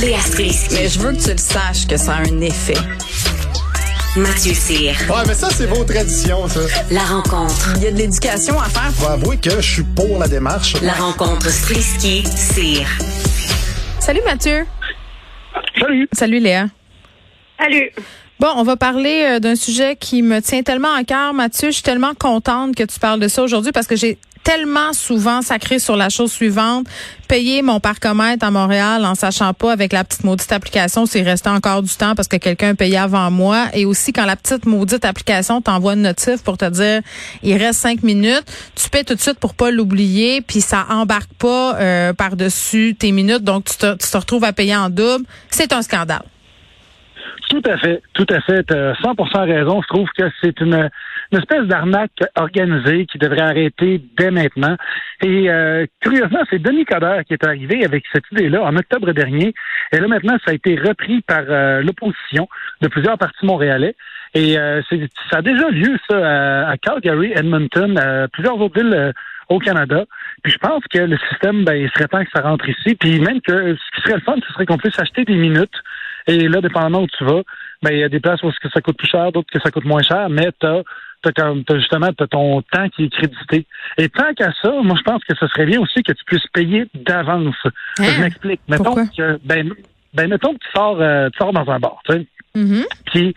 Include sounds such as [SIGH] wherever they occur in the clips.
Léa Strisky. Mais je veux que tu le saches que ça a un effet. Mathieu Cyr. Ouais, mais ça, c'est vos traditions, ça. La rencontre. Il y a de l'éducation à faire. Faut avouer que je suis pour la démarche. La rencontre Strisky-Cyr. Salut Mathieu. Salut. Salut Léa. Salut. Bon, on va parler euh, d'un sujet qui me tient tellement à cœur, Mathieu. Je suis tellement contente que tu parles de ça aujourd'hui parce que j'ai tellement souvent sacré sur la chose suivante, payer mon parcomètre à Montréal en sachant pas avec la petite maudite application s'il restait encore du temps parce que quelqu'un payait avant moi et aussi quand la petite maudite application t'envoie une notif pour te dire il reste cinq minutes, tu payes tout de suite pour pas l'oublier puis ça embarque pas euh, par-dessus tes minutes donc tu te, tu te retrouves à payer en double. C'est un scandale. Tout à fait, tout à fait. Tu as 100% raison. Je trouve que c'est une, une espèce d'arnaque organisée qui devrait arrêter dès maintenant. Et euh, curieusement, c'est Denis Coderre qui est arrivé avec cette idée-là en octobre dernier. Et là, maintenant, ça a été repris par euh, l'opposition de plusieurs partis montréalais. Et euh, ça a déjà lieu, ça, à, à Calgary, Edmonton, à plusieurs autres villes euh, au Canada. Puis je pense que le système, ben, il serait temps que ça rentre ici. Puis même que ce qui serait le fun, ce serait qu'on puisse acheter des minutes. Et là, dépendamment où tu vas, ben, il y a des places où que ça coûte plus cher, d'autres que ça coûte moins cher, mais t'as T'as comme t'as justement t'as ton temps qui est crédité. Et tant qu'à ça, moi je pense que ce serait bien aussi que tu puisses payer d'avance. Hein? Je m'explique. Mettons Pourquoi? que ben, ben mettons que tu sors euh, tu sors dans un bar, tu sais Mhm. puis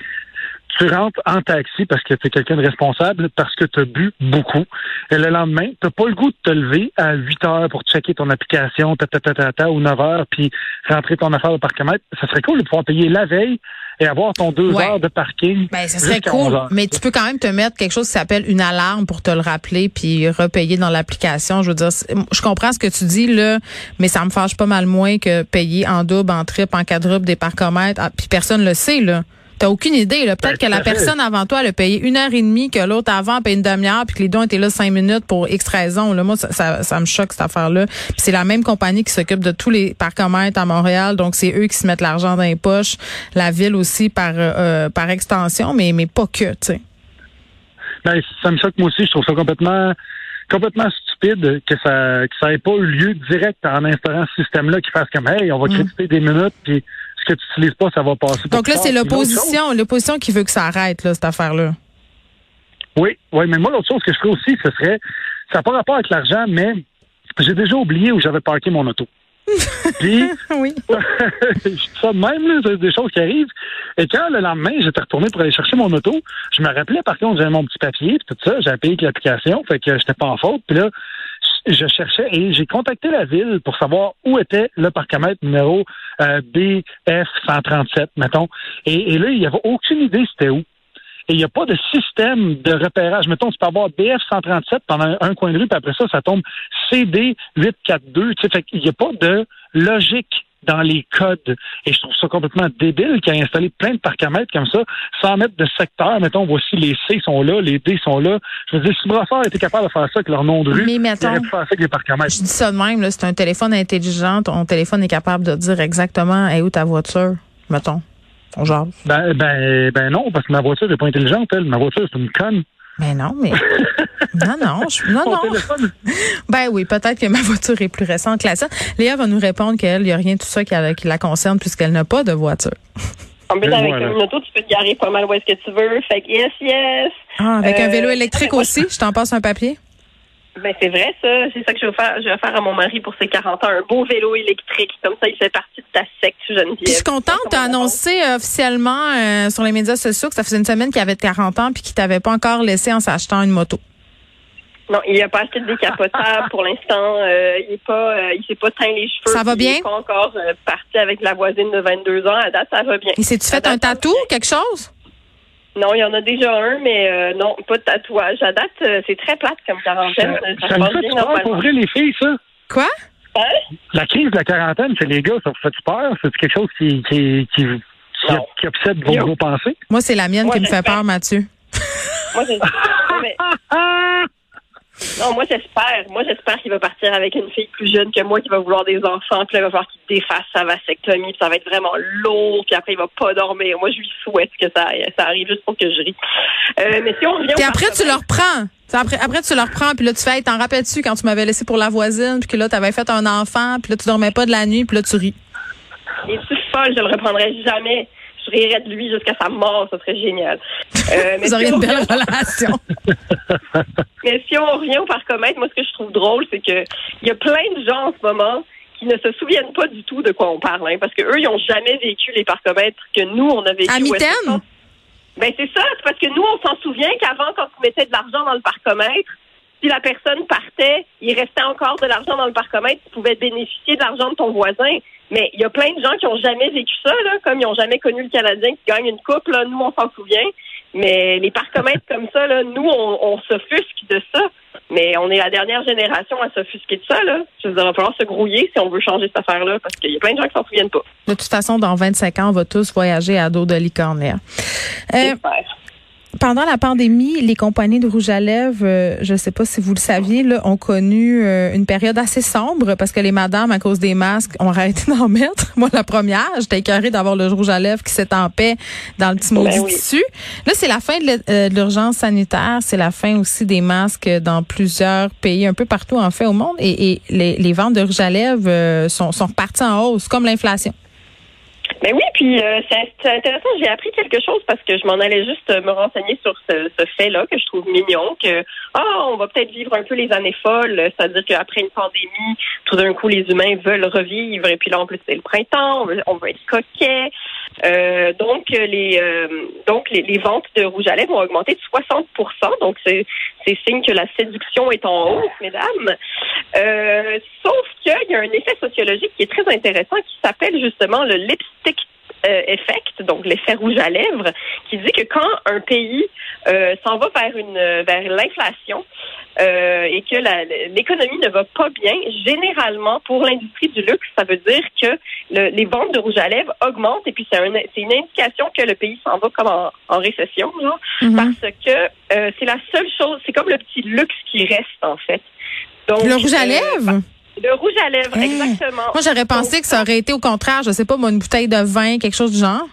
tu rentres en taxi parce que tu es quelqu'un de responsable, parce que tu as bu beaucoup. Et le lendemain, tu pas le goût de te lever à 8 heures pour checker ton application, ta, ta, ta, ta, ta, ou 9 heures, puis rentrer ton affaire de parcomètre. Ça serait cool de pouvoir payer la veille et avoir ton 2 Ouais. heures de parking. Ben, ce serait jusqu'à 11 cool, mais tu peux quand même te mettre quelque chose qui s'appelle une alarme pour te le rappeler puis repayer dans l'application. Je veux dire, je comprends ce que tu dis là, mais ça me fâche pas mal moins que payer en double, en triple, en quadruple des parcomètres. Ah, puis personne le sait là. T'as aucune idée là. Peut-être Ben, que la fait. personne avant toi elle a payé une heure et demie, que l'autre avant a payé une demi-heure, puis que les deux été là cinq minutes pour X raisons. Là, moi, ça, ça, ça me choque cette affaire-là. Puis c'est la même compagnie qui s'occupe de tous les parcomètres à Montréal, donc c'est eux qui se mettent l'argent dans les poches. La ville aussi par euh, euh, par extension, mais mais pas que, tu sais. Ben, ça me choque moi aussi. Je trouve ça complètement complètement stupide que ça que ça ait pas eu lieu direct en instaurant ce système-là qui fasse comme hey, on va créditer des minutes, puis ce que tu n'utilises pas, ça va passer. Donc là, c'est l'opposition, l'opposition qui veut que ça arrête là cette affaire-là. Oui, oui, mais moi, l'autre chose que je ferais aussi, ce serait, ça n'a pas rapport avec l'argent, mais j'ai déjà oublié où j'avais parqué mon auto. [LAUGHS] Puis, Oui. [LAUGHS] ça même, là, c'est des choses qui arrivent. Et quand le lendemain, j'étais retourné pour aller chercher mon auto, je me rappelais par contre, j'avais mon petit papier, puis tout ça, j'avais payé avec l'application, fait que j'étais pas en faute. Puis là, je cherchais et j'ai contacté la ville pour savoir où était le parcomètre numéro euh, BF 137, mettons. Et, et là, il n'y avait aucune idée c'était où. Et il n'y a pas de système de repérage. Mettons, tu peux avoir BF 137 pendant un coin de rue, puis après ça, ça tombe CD 842. Tu sais, fait qu'il n'y a pas de logique dans les codes. Et je trouve ça complètement débile qu'il ait installé plein de parcomètres comme ça, sans mettre de secteur. Mettons, voici les C sont là, les D sont là. Je veux dire, si Brassard était capable de faire ça avec leur nom de rue, Mais il aurait pu faire ça avec les. Je dis ça de même, c'est un téléphone intelligent. Ton téléphone est capable de dire exactement est où ta voiture, mettons. On jase. Ben, ben, ben non, parce que ma voiture n'est pas intelligente, elle. Ma voiture, c'est une conne. Mais non, mais. [LAUGHS] non, non, je- non, non. téléphone, Ben oui, peut-être que ma voiture est plus récente que la sienne. Léa va nous répondre qu'elle, il n'y a rien de tout ça qui, la- qui la concerne puisqu'elle n'a pas de voiture. En plus, Et avec voilà. une auto, tu peux te garer pas mal où est-ce que tu veux. Fait que yes, yes. Ah, avec un Euh, vélo électrique moi, aussi, je t'en passe un papier? Ben, c'est vrai, ça. C'est ça que je vais faire. Je vais faire à mon mari pour ses 40 ans. Un beau vélo électrique. Comme ça, il fait partie de ta secte, Geneviève. Puis je suis contente, tu as annoncé euh, officiellement euh, sur les médias sociaux que ça faisait une semaine qu'il avait 40 ans puis qu'il t'avait pas encore laissé en s'achetant une moto. Non, il a pas acheté de décapotable pour l'instant. Euh, il est pas, euh, il s'est pas teint les cheveux. Ça va bien? Il est pas encore euh, parti avec la voisine de 22 ans. À date, ça va bien. Il s'est-tu fait date, un tatou, quelque chose? Non, il y en a déjà un, mais euh, non, pas de tatouage. À date, euh, c'est très plate comme quarantaine. ça, Ça, ça passe fait bien peur pour vrai, les filles, ça. Quoi? Hein? La crise de la quarantaine chez les gars, ça vous fait peur? C'est quelque chose qui, qui, qui, qui, obsède vos, vos pensées? Moi, c'est la mienne Moi, qui me fait peur, Mathieu. Moi, j'ai- mais- [LAUGHS] Non, moi j'espère. Moi j'espère qu'il va partir avec une fille plus jeune que moi qui va vouloir des enfants. Puis là, il va falloir qu'il défasse sa vasectomie. Puis ça va être vraiment lourd. Puis après, il va pas dormir. Moi, je lui souhaite que ça, ça arrive juste pour que je ris. Euh, mais si on revient Puis après, tu le reprends. Après, après, tu le reprends, puis là, tu fais, t'en rappelles-tu quand tu m'avais laissé pour la voisine, puis que là, t'avais fait un enfant, puis là, tu dormais pas de la nuit, puis là, tu ris. Es-tu folle? Je le reprendrai jamais. Je rirais de lui jusqu'à sa mort. Ce serait génial. Euh, [LAUGHS] Vous auriez si une belle relation. [LAUGHS] Mais si on revient au parcomètre, moi, ce que je trouve drôle, c'est que il y a plein de gens en ce moment qui ne se souviennent pas du tout de quoi on parle, hein, parce que eux, ils n'ont jamais vécu les parcomètres que nous, on a vécu. À ça- Ben, c'est ça. C'est parce que nous, on s'en souvient qu'avant, quand tu mettais de l'argent dans le parcomètre, si la personne partait, il restait encore de l'argent dans le parcomètre, tu pouvais bénéficier de l'argent de ton voisin. Mais il y a plein de gens qui ont jamais vécu ça, là, comme ils ont jamais connu le Canadien qui gagne une coupe, là, nous, on s'en souvient. Mais les parcomètres comme ça, là, nous, on, on s'offusque de ça. Mais on est la dernière génération à s'offusquer de ça, là. Je veux dire, il va falloir se grouiller si on veut changer cette affaire-là, parce qu'il y a plein de gens qui s'en souviennent pas. De toute façon, dans 25 ans, on va tous voyager à dos de licornaire. Euh, J'espère. Pendant la pandémie, les compagnies de rouge à lèvres, euh, je ne sais pas si vous le saviez, là, ont connu euh, une période assez sombre parce que les madames, à cause des masques, ont arrêté [LAUGHS] d'en mettre. Moi, la première, j'étais écœurée d'avoir le rouge à lèvres qui s'étampait dans le petit maudit Ben oui. tissu. Là, c'est la fin euh, de l'urgence sanitaire. C'est la fin aussi des masques dans plusieurs pays, un peu partout en fait au monde. Et, et les, les ventes de rouge à lèvres euh, sont, sont reparties en hausse, comme l'inflation. Mais oui, puis euh, c'est c'est intéressant. J'ai appris quelque chose parce que je m'en allais juste euh, me renseigner sur ce, ce fait-là que je trouve mignon, que ah, on va peut-être vivre un peu les années folles, c'est-à-dire qu'après une pandémie, tout d'un coup, les humains veulent revivre, et puis là, en plus, c'est le printemps, on veut, on veut être coquet. Euh, donc, les euh, donc les, les ventes de rouge à lèvres ont augmenté de 60% Donc, c'est c'est signe que la séduction est en hausse, mesdames. Euh, sauf qu'il y a un effet sociologique qui est très intéressant qui s'appelle justement le lipstick euh, effect, donc l'effet rouge à lèvres, qui dit que quand un pays euh, s'en va vers une vers l'inflation euh, et que la- l'économie ne va pas bien, généralement pour l'industrie du luxe, ça veut dire que le- les ventes de rouge à lèvres augmentent et puis c'est un, c'est une indication que le pays s'en va comme en, en récession, genre, Mhm. parce que euh, c'est la seule chose, c'est comme le petit luxe qui reste en fait. Donc, Le rouge à euh, lèvres? le rouge à lèvres, Hein? exactement. Moi, j'aurais pensé que ça aurait été au contraire, je sais pas, moi, une bouteille de vin, quelque chose du genre.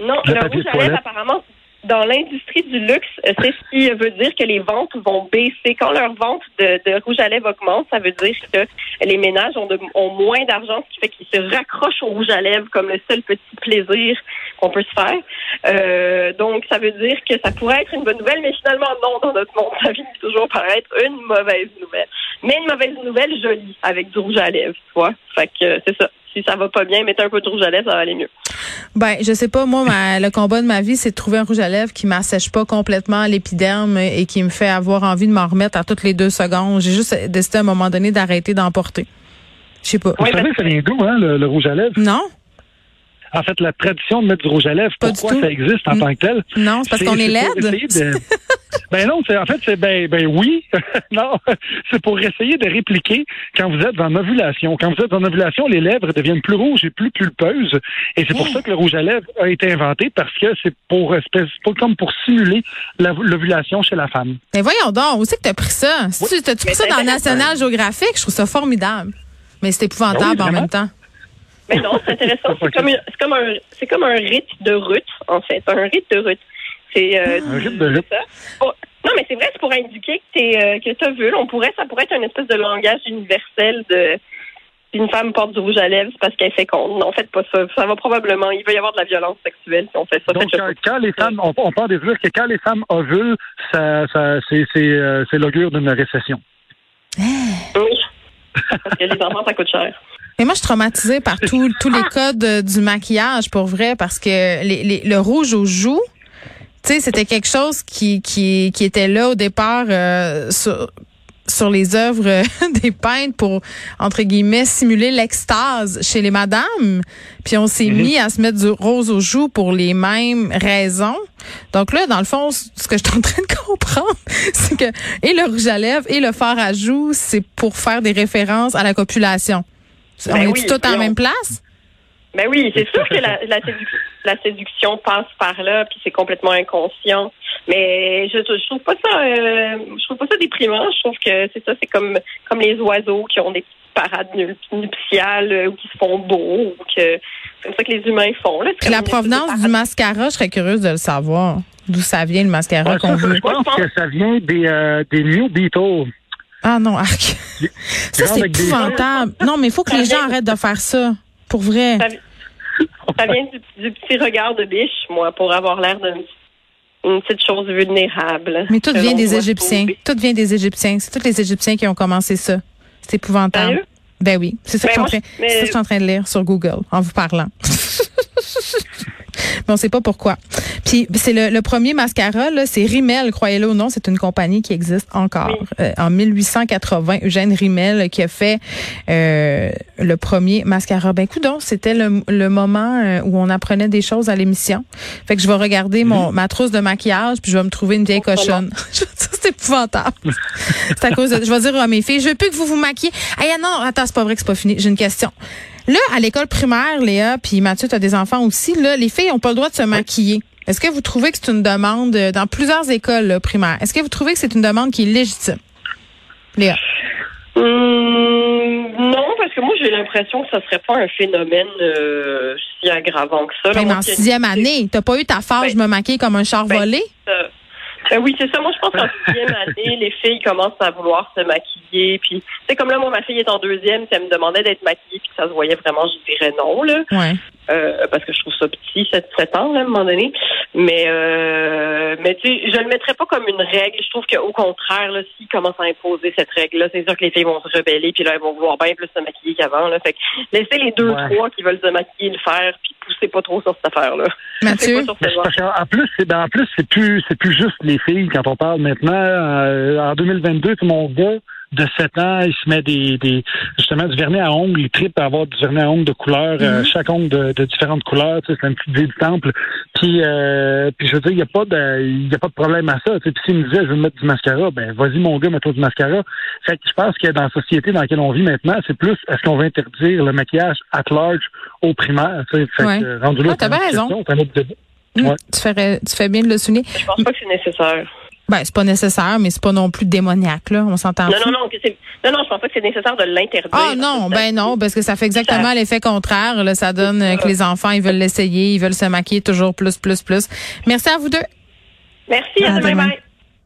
Non, Le le, rouge à lèvres, apparemment, dans l'industrie du luxe, euh, c'est ce qui veut dire que les ventes vont baisser. Quand leurs ventes de, de rouge à lèvres augmentent, ça veut dire que les ménages ont, de- ont moins d'argent, ce qui fait qu'ils se raccrochent au rouge à lèvres comme le seul petit plaisir qu'on peut se faire. Euh, donc, ça veut dire que ça pourrait être une bonne nouvelle, mais finalement, non, dans notre monde, [LAUGHS] ça finit toujours par être une mauvaise nouvelle. Mais une mauvaise nouvelle jolie, avec du rouge à lèvres, tu vois. Fait que euh, c'est ça. Si ça va pas bien, mettez un peu de rouge à lèvres, ça va aller mieux. Ben, je sais pas, moi, ma- le combat de ma vie, c'est de trouver un rouge à lèvres qui m'assèche pas complètement l'épiderme et qui me fait avoir envie de m'en remettre à toutes les deux secondes. J'ai juste décidé à un moment donné d'arrêter d'en porter. Je sais pas. Vous Oui, savez, parce ça vient d'où, hein, le, le rouge à lèvres? Non? En fait, la tradition de mettre du rouge à lèvres, Pas pourquoi ça existe en tant que tel? Non, c'est parce qu'on est pour laide. essayer de- [LAUGHS] ben non, c'est en fait c'est ben ben oui. [LAUGHS] non, c'est pour essayer de répliquer quand vous êtes en ovulation. Quand vous êtes en ovulation, les lèvres deviennent plus rouges et plus pulpeuses et c'est pour ça que le rouge à lèvres a été inventé parce que c'est pour espèce pour comme pour simuler la- l'ovulation chez la femme. Mais voyons donc, où c'est que t'as pris ça? Si tu t'as-tu pris ça dans National Geographic? Je trouve ça formidable. Mais c'est épouvantable Ben oui, en même temps. Mais non, c'est intéressant. C'est comme, un, c'est comme un rite de Ruth, en fait. Un rite de Ruth. C'est, euh, Un rite de. Bon, non, mais c'est vrai, c'est pour indiquer que t'es, euh, que t'as vu. On pourrait, ça pourrait être une espèce de langage universel de, si une femme porte du rouge à lèvres, c'est parce qu'elle fait con. Non, faites pas ça. Ça va probablement, il va y avoir de la violence sexuelle si on fait ça. Donc quand, les femmes, on, on part des dire que quand les femmes ovulent, ça, ça c'est c'est euh, c'est l'augure d'une récession. Oui. Parce que les enfants, ça coûte cher. Mais moi, je suis traumatisée par tous [LAUGHS] tous les codes euh, du maquillage, pour vrai, parce que les, les- le rouge aux joues, tu sais, c'était quelque chose qui, qui, qui était là au départ euh, sur, sur les œuvres euh, [LAUGHS] des peintres pour, entre guillemets, simuler l'extase chez les madames. Puis on s'est mis à se mettre du rose aux joues pour les mêmes raisons. Donc là, dans le fond, ce que je suis en train de comprendre, [LAUGHS] c'est que et le rouge à lèvres et le fard à joues, c'est pour faire des références à la copulation. On Ben est oui, tout en même place? Ben oui, c'est sûr que la, la, séduc- la séduction passe par là, puis c'est complètement inconscient. Mais je, je trouve pas ça, euh, je trouve pas ça déprimant. Je trouve que c'est ça, c'est comme comme les oiseaux qui ont des petites parades nu- nuptiales euh, ou qui se font beaux, ou que c'est comme ça que les humains font. Là. La provenance du mascara, je serais curieuse de le savoir. D'où ça vient le mascara Ouais, qu'on veut? je pense que ça vient des, euh, des New Beatles. Ah non, arc. [LAUGHS] Ça, c'est épouvantable. Non, mais il faut que les gens arrêtent de faire ça. Pour vrai. Ça, Ça vient du, du petit regard de biche, moi, pour avoir l'air d'une une petite chose vulnérable. Mais tout vient des Égyptiens. Tout vient des Égyptiens. C'est tous les Égyptiens qui ont commencé ça. C'est épouvantable. Sérieux? Ben oui, c'est ça, Ben que moi, je mais- c'est ça que je suis en train de lire sur Google en vous parlant. [LAUGHS] Mais on sait pas pourquoi. Puis c'est le, le premier mascara, là, c'est Rimmel, croyez-le ou non, c'est une compagnie qui existe encore. Oui. Euh, en 1880, Eugène Rimmel qui a fait euh, le premier mascara. Ben écoute donc, c'était le, le moment euh, où on apprenait des choses à l'émission. Fait que je vais regarder mon ma trousse de maquillage puis je vais me trouver une vieille Oh, cochonne. [LAUGHS] C'est épouvantable. c'est à cause de, je vais dire à mes filles, je veux plus que vous vous maquillez. Ah non, attends, c'est pas vrai que c'est pas fini. J'ai une question. Là, à l'école primaire, Léa, puis Mathieu, tu as des enfants aussi, là, les filles ont pas le droit de se maquiller. Est-ce que vous trouvez que c'est une demande euh, dans plusieurs écoles là, primaires? Est-ce que vous trouvez que c'est une demande qui est légitime? Léa. Hum, non, parce que moi, j'ai l'impression que ça serait pas un phénomène euh, si aggravant que ça. Ben, en sixième année, t'as pas eu ta phase, Ben, je me maquille comme un char ben, volé? Euh, ben oui, c'est ça. Moi, je pense qu'en sixième [LAUGHS] année, les filles commencent à vouloir se maquiller. Puis, c'est comme là, moi, ma fille est en deuxième. Si elle me demandait d'être maquillée puis ça se voyait vraiment, je dirais non, là. Ouais. Euh, parce que je trouve ça petit, 7, 7 ans, là, à un moment donné. Mais, euh, mais tu sais, je le mettrais pas comme une règle. Je trouve qu'au contraire, là, s'ils commencent à imposer cette règle-là, c'est sûr que les filles vont se rebeller, puis là, elles vont vouloir bien plus se maquiller qu'avant, là. Fait que laissez les deux, Ouais. trois qui veulent se maquiller le faire, puis poussez pas trop sur cette affaire-là. Mathieu? Poussez pas sur Mais cette c'est parce qu'en- en plus, c'est ben, en plus c'est plus c'est plus juste les filles quand on parle maintenant. euh, en 2022, tout mon gars de 7 ans, il se met des, des justement du vernis à ongles, il tripe à avoir du vernis à ongles de couleur, euh, chaque ongle de, de différentes couleurs, tu sais, c'est un petit idée du temple. Puis euh, puis je veux dire, il n'y a pas de il y a pas de problème à ça. Tu sais, Puis s'il me disait je veux mettre du mascara, ben vas-y mon gars, mets-toi du mascara. Fait que je pense que dans la société dans laquelle on vit maintenant, c'est plus est-ce qu'on va interdire le maquillage at large au primaire, tu sais? Fait Ouais. que, rendu là, Ah, t'as une bien raison. question, Ouais. tu, ferais, tu fais bien de le souligner. Je pense pas que c'est nécessaire. Ben, c'est pas nécessaire, mais c'est pas non plus démoniaque, là. On s'entend. Non, non, non, que non, non, je pense pas que c'est nécessaire de l'interdire. Ah non, ben non, parce que ça fait exactement Ça- l'effet contraire. Là, ça donne euh, que les enfants, ils veulent l'essayer, ils veulent se maquiller toujours plus, plus, plus. Merci à vous deux. Merci, à À demain, demain. bye.